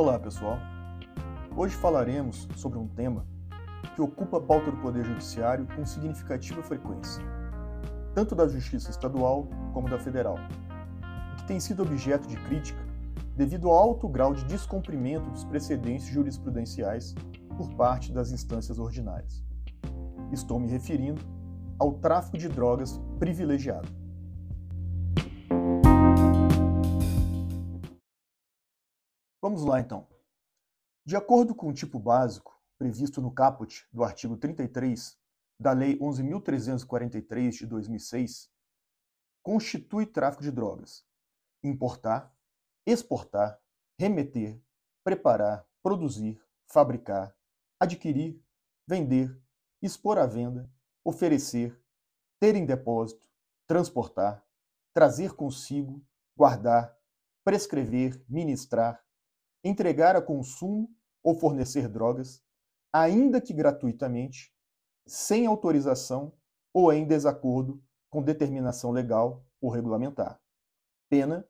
Olá, pessoal. Hoje falaremos sobre um tema que ocupa a pauta do Poder Judiciário com significativa frequência, tanto da Justiça Estadual como da Federal, que tem sido objeto de crítica devido ao alto grau de descumprimento dos precedentes jurisprudenciais por parte das instâncias ordinárias. Estou me referindo ao tráfico de drogas privilegiado. Vamos lá então. De acordo com o tipo básico previsto no caput do artigo 33 da Lei 11.343 de 2006, constitui tráfico de drogas importar, exportar, remeter, preparar, produzir, fabricar, adquirir, vender, expor à venda, oferecer, ter em depósito, transportar, trazer consigo, guardar, prescrever, ministrar, entregar a consumo ou fornecer drogas, ainda que gratuitamente, sem autorização ou em desacordo com determinação legal ou regulamentar. Pena: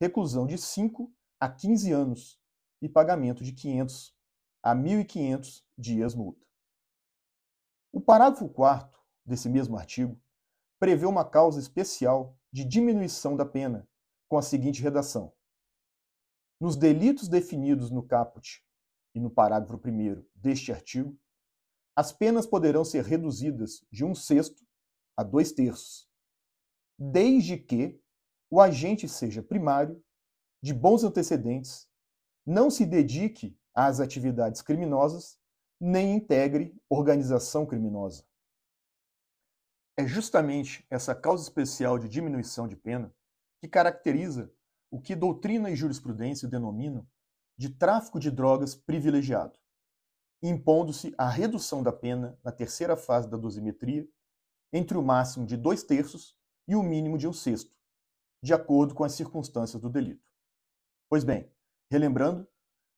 reclusão de 5 a 15 anos e pagamento de 500 a 1.500 dias multa. O parágrafo 4 desse mesmo artigo prevê uma causa especial de diminuição da pena, com a seguinte redação: nos delitos definidos no caput e no parágrafo 1 deste artigo, as penas poderão ser reduzidas de um sexto a dois terços, desde que o agente seja primário, de bons antecedentes, não se dedique às atividades criminosas, nem integre organização criminosa. É justamente essa causa especial de diminuição de pena que caracteriza o que doutrina e jurisprudência denominam de tráfico de drogas privilegiado, impondo-se a redução da pena na terceira fase da dosimetria entre o máximo de dois terços e o mínimo de um sexto, de acordo com as circunstâncias do delito. Pois bem, relembrando,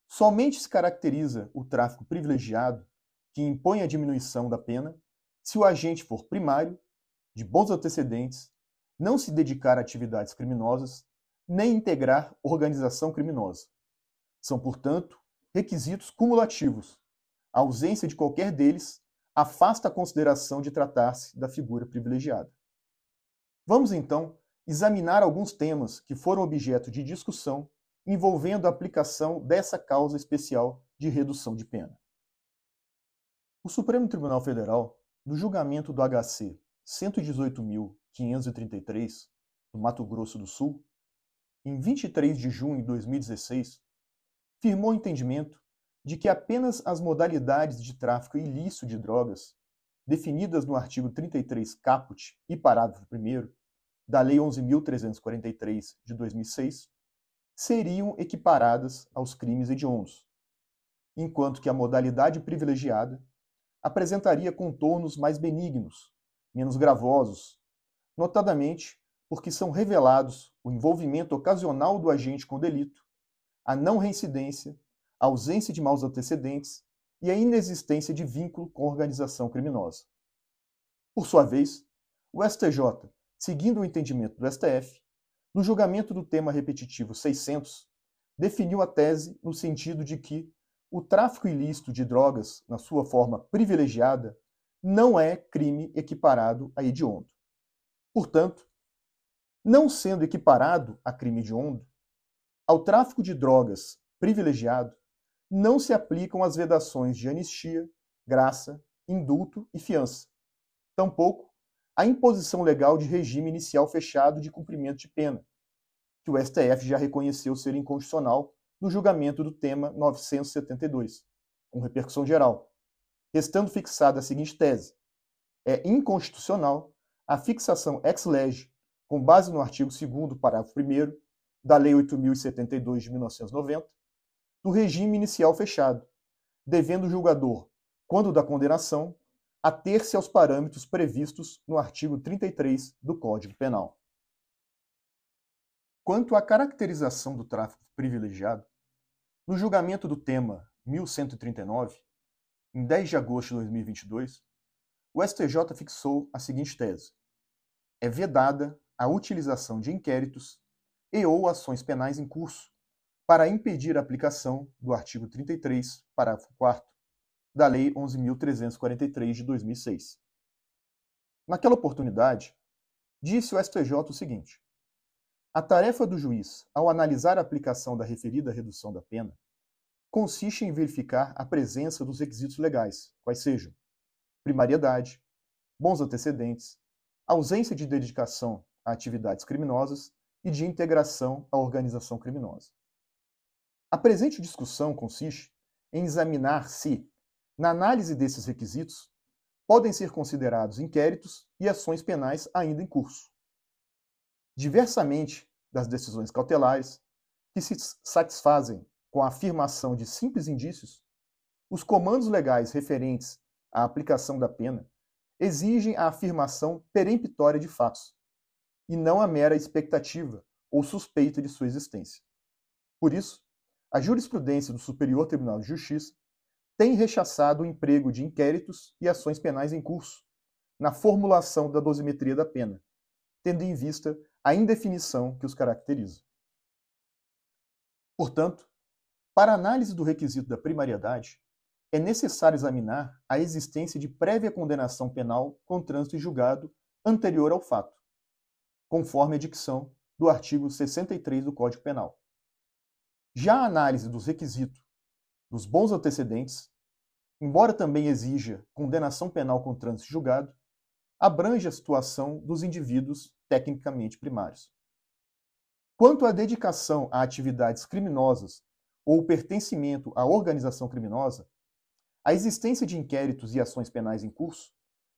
somente se caracteriza o tráfico privilegiado, que impõe a diminuição da pena, se o agente for primário, de bons antecedentes, não se dedicar a atividades criminosas nem integrar organização criminosa. São, portanto, requisitos cumulativos. A ausência de qualquer deles afasta a consideração de tratar-se da figura privilegiada. Vamos então examinar alguns temas que foram objeto de discussão envolvendo a aplicação dessa causa especial de redução de pena. O Supremo Tribunal Federal, no julgamento do HC 118.533, do Mato Grosso do Sul, em 23 de junho de 2016, firmou o entendimento de que apenas as modalidades de tráfico ilícito de drogas, definidas no artigo 33 caput e parágrafo 1 da Lei 11.343 de 2006, seriam equiparadas aos crimes hediondos, enquanto que a modalidade privilegiada apresentaria contornos mais benignos, menos gravosos, notadamente porque são revelados o envolvimento ocasional do agente com o delito, a não reincidência, a ausência de maus antecedentes e a inexistência de vínculo com organização criminosa. Por sua vez, o STJ, seguindo o entendimento do STF, no julgamento do tema repetitivo 600, definiu a tese no sentido de que o tráfico ilícito de drogas, na sua forma privilegiada, não é crime equiparado a hediondo. Portanto, não sendo equiparado a crime hediondo, ao tráfico de drogas privilegiado não se aplicam as vedações de anistia, graça, indulto e fiança. Tampouco a imposição legal de regime inicial fechado de cumprimento de pena, que o STF já reconheceu ser inconstitucional no julgamento do tema 972, com repercussão geral, restando fixada a seguinte tese: é inconstitucional a fixação ex lege com base no artigo 2 parágrafo 1 da Lei 8.072 de 1990, do regime inicial fechado, devendo o julgador, quando da condenação, ater-se aos parâmetros previstos no artigo 33 do Código Penal. Quanto à caracterização do tráfico privilegiado, no julgamento do tema 1139, em 10 de agosto de 2022, o STJ fixou a seguinte tese: é vedada a utilização de inquéritos e ou ações penais em curso para impedir a aplicação do artigo 33, parágrafo 4 da Lei 11.343 de 2006. Naquela oportunidade, disse o STJ o seguinte: a tarefa do juiz, ao analisar a aplicação da referida redução da pena, consiste em verificar a presença dos requisitos legais, quais sejam primariedade, bons antecedentes, ausência de dedicação a atividades criminosas e de integração à organização criminosa. A presente discussão consiste em examinar se, na análise desses requisitos, podem ser considerados inquéritos e ações penais ainda em curso diversamente das decisões cautelares, que se satisfazem com a afirmação de simples indícios, os comandos legais referentes à aplicação da pena exigem a afirmação peremptória de fatos, e não a mera expectativa ou suspeita de sua existência. Por isso, a jurisprudência do Superior Tribunal de Justiça tem rechaçado o emprego de inquéritos e ações penais em curso na formulação da dosimetria da pena, tendo em vista a indefinição que os caracteriza. Portanto, para análise do requisito da primariedade, é necessário examinar a existência de prévia condenação penal com trânsito em julgado anterior ao fato, conforme a dicção do artigo 63 do Código Penal. Já a análise dos requisitos dos bons antecedentes, embora também exija condenação penal com trânsito julgado, abrange a situação dos indivíduos tecnicamente primários. Quanto à dedicação a atividades criminosas ou pertencimento à organização criminosa, a existência de inquéritos e ações penais em curso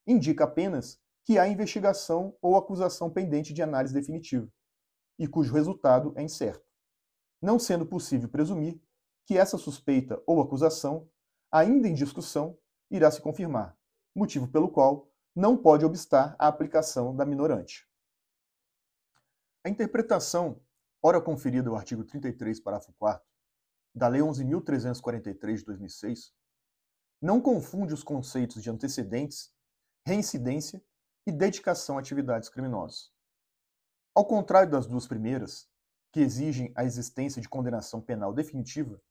indica apenas que há investigação ou acusação pendente de análise definitiva, e cujo resultado é incerto, não sendo possível presumir que essa suspeita ou acusação, ainda em discussão, irá se confirmar, motivo pelo qual não pode obstar a aplicação da minorante. A interpretação, ora conferida ao artigo 33, parágrafo 4 da Lei 11.343 de 2006, não confunde os conceitos de antecedentes, reincidência e dedicação a atividades criminosas. Ao contrário das duas primeiras, que exigem a existência de condenação penal definitiva,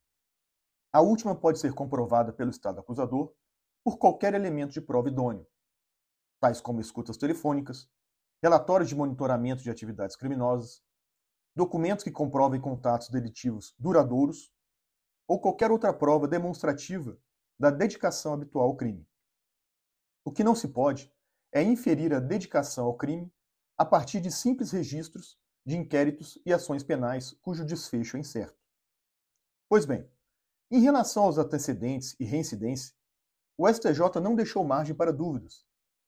a última pode ser comprovada pelo Estado acusador por qualquer elemento de prova idôneo, tais como escutas telefônicas, relatórios de monitoramento de atividades criminosas, documentos que comprovem contatos delitivos duradouros ou qualquer outra prova demonstrativa da dedicação habitual ao crime. O que não se pode é inferir a dedicação ao crime a partir de simples registros de inquéritos e ações penais cujo desfecho é incerto. Pois bem, em relação aos antecedentes e reincidência, o STJ não deixou margem para dúvidas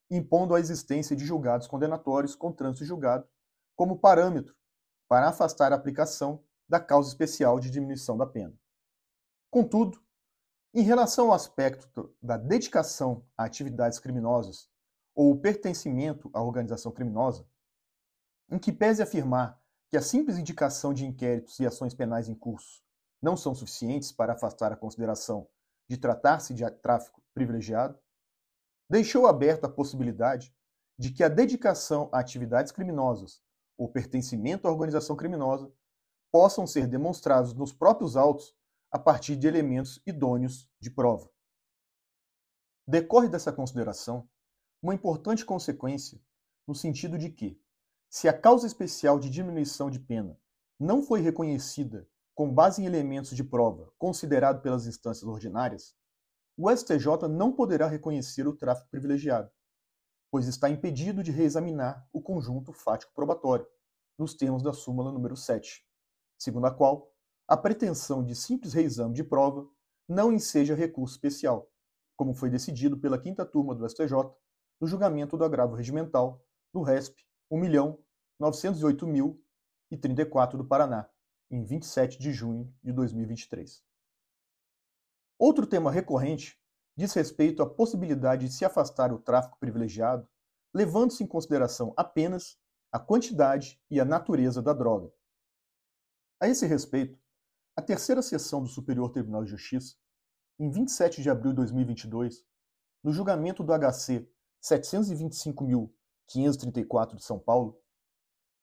impondo a existência de julgados condenatórios com trânsito julgado como parâmetro para afastar a aplicação da causa especial de diminuição da pena. Contudo, em relação ao aspecto da dedicação a atividades criminosas ou pertencimento à organização criminosa, em que pese afirmar que a simples indicação de inquéritos e ações penais em curso não são suficientes para afastar a consideração de tratar-se de tráfico privilegiado, deixou aberta a possibilidade de que a dedicação a atividades criminosas ou pertencimento à organização criminosa possam ser demonstrados nos próprios autos a partir de elementos idôneos de prova. Decorre dessa consideração uma importante consequência no sentido de que, se a causa especial de diminuição de pena não foi reconhecida com base em elementos de prova considerado pelas instâncias ordinárias, o STJ não poderá reconhecer o tráfico privilegiado, pois está impedido de reexaminar o conjunto fático probatório, nos termos da súmula número 7, segundo a qual a pretensão de simples reexame de prova não enseja recurso especial, como foi decidido pela quinta turma do STJ no julgamento do agravo regimental no RESP 1.908.034 do Paraná, em 27 de junho de 2023. Outro tema recorrente diz respeito à possibilidade de se afastar o tráfico privilegiado, levando-se em consideração apenas a quantidade e a natureza da droga. A esse respeito, a terceira sessão do Superior Tribunal de Justiça, em 27 de abril de 2022, no julgamento do HC 725.534 de São Paulo,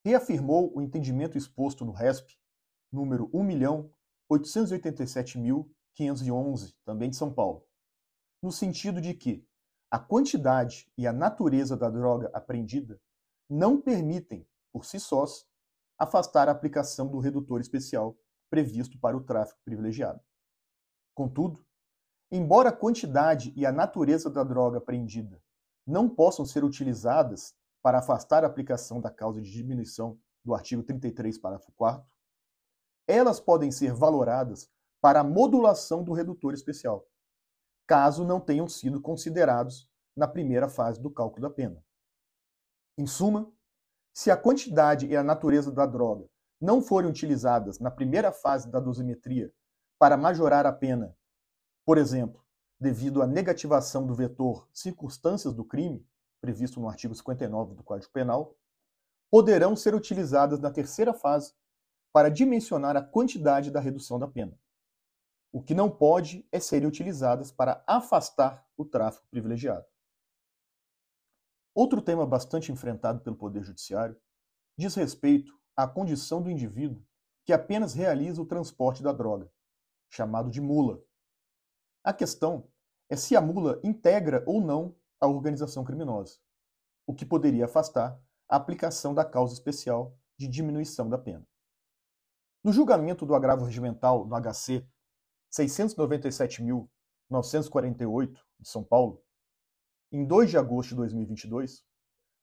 reafirmou o entendimento exposto no RESP, número 1 887.511, também de São Paulo, no sentido de que a quantidade e a natureza da droga apreendida não permitem, por si sós, afastar a aplicação do redutor especial previsto para o tráfico privilegiado. Contudo, embora a quantidade e a natureza da droga apreendida não possam ser utilizadas para afastar a aplicação da causa de diminuição do artigo 33, parágrafo 4 elas podem ser valoradas para a modulação do redutor especial, caso não tenham sido considerados na primeira fase do cálculo da pena. Em suma, se a quantidade e a natureza da droga não forem utilizadas na primeira fase da dosimetria para majorar a pena, por exemplo, devido à negativação do vetor circunstâncias do crime, previsto no artigo 59 do Código Penal, poderão ser utilizadas na terceira fase para dimensionar a quantidade da redução da pena. O que não pode é serem utilizadas para afastar o tráfico privilegiado. Outro tema bastante enfrentado pelo Poder Judiciário diz respeito à condição do indivíduo que apenas realiza o transporte da droga, chamado de mula. A questão é se a mula integra ou não a organização criminosa, o que poderia afastar a aplicação da causa especial de diminuição da pena. No julgamento do agravo regimental no HC 697.948 de São Paulo, em 2 de agosto de 2022,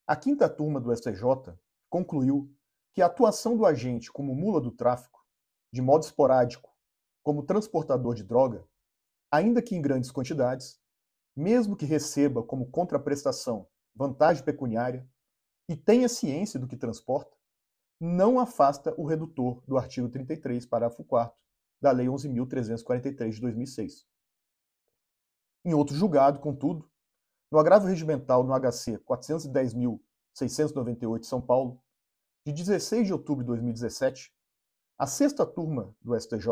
a quinta turma do STJ concluiu que a atuação do agente como mula do tráfico, de modo esporádico, como transportador de droga, ainda que em grandes quantidades, mesmo que receba como contraprestação vantagem pecuniária e tenha ciência do que transporta, não afasta o redutor do artigo 33, parágrafo 4 da Lei 11.343 de 2006. Em outro julgado, contudo, no agravo regimental no HC 410.698 São Paulo, de 16 de outubro de 2017, a sexta turma do STJ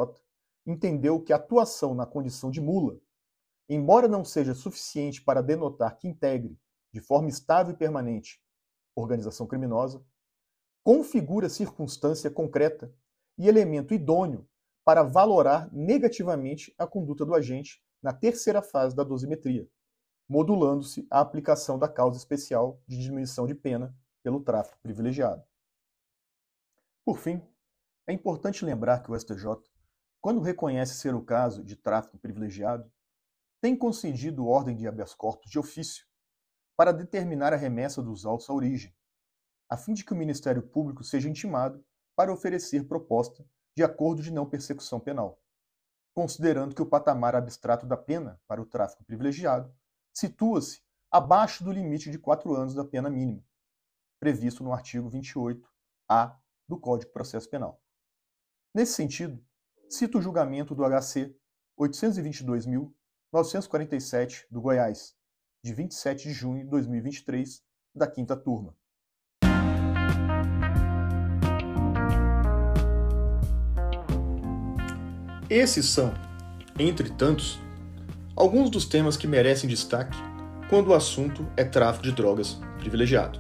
entendeu que a atuação na condição de mula, embora não seja suficiente para denotar que integre, de forma estável e permanente, organização criminosa, configura circunstância concreta e elemento idôneo para valorar negativamente a conduta do agente na terceira fase da dosimetria, modulando-se a aplicação da causa especial de diminuição de pena pelo tráfico privilegiado. Por fim, é importante lembrar que o STJ, quando reconhece ser o caso de tráfico privilegiado, tem concedido ordem de habeas corpus de ofício para determinar a remessa dos autos à origem, a fim de que o Ministério Público seja intimado para oferecer proposta de acordo de não persecução penal, considerando que o patamar abstrato da pena para o tráfico privilegiado situa-se abaixo do limite de quatro anos da pena mínima, previsto no artigo 28-A do Código de Processo Penal. Nesse sentido, cito o julgamento do HC 822.947 do Goiás, de 27 de junho de 2023, da quinta turma. Esses são, entre tantos, alguns dos temas que merecem destaque quando o assunto é tráfico de drogas privilegiado.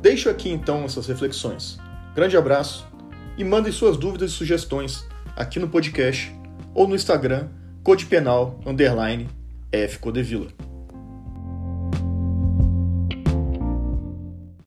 Deixo aqui então essas reflexões. Grande abraço e mandem suas dúvidas e sugestões aqui no podcast ou no Instagram codepenal underline F Codevila.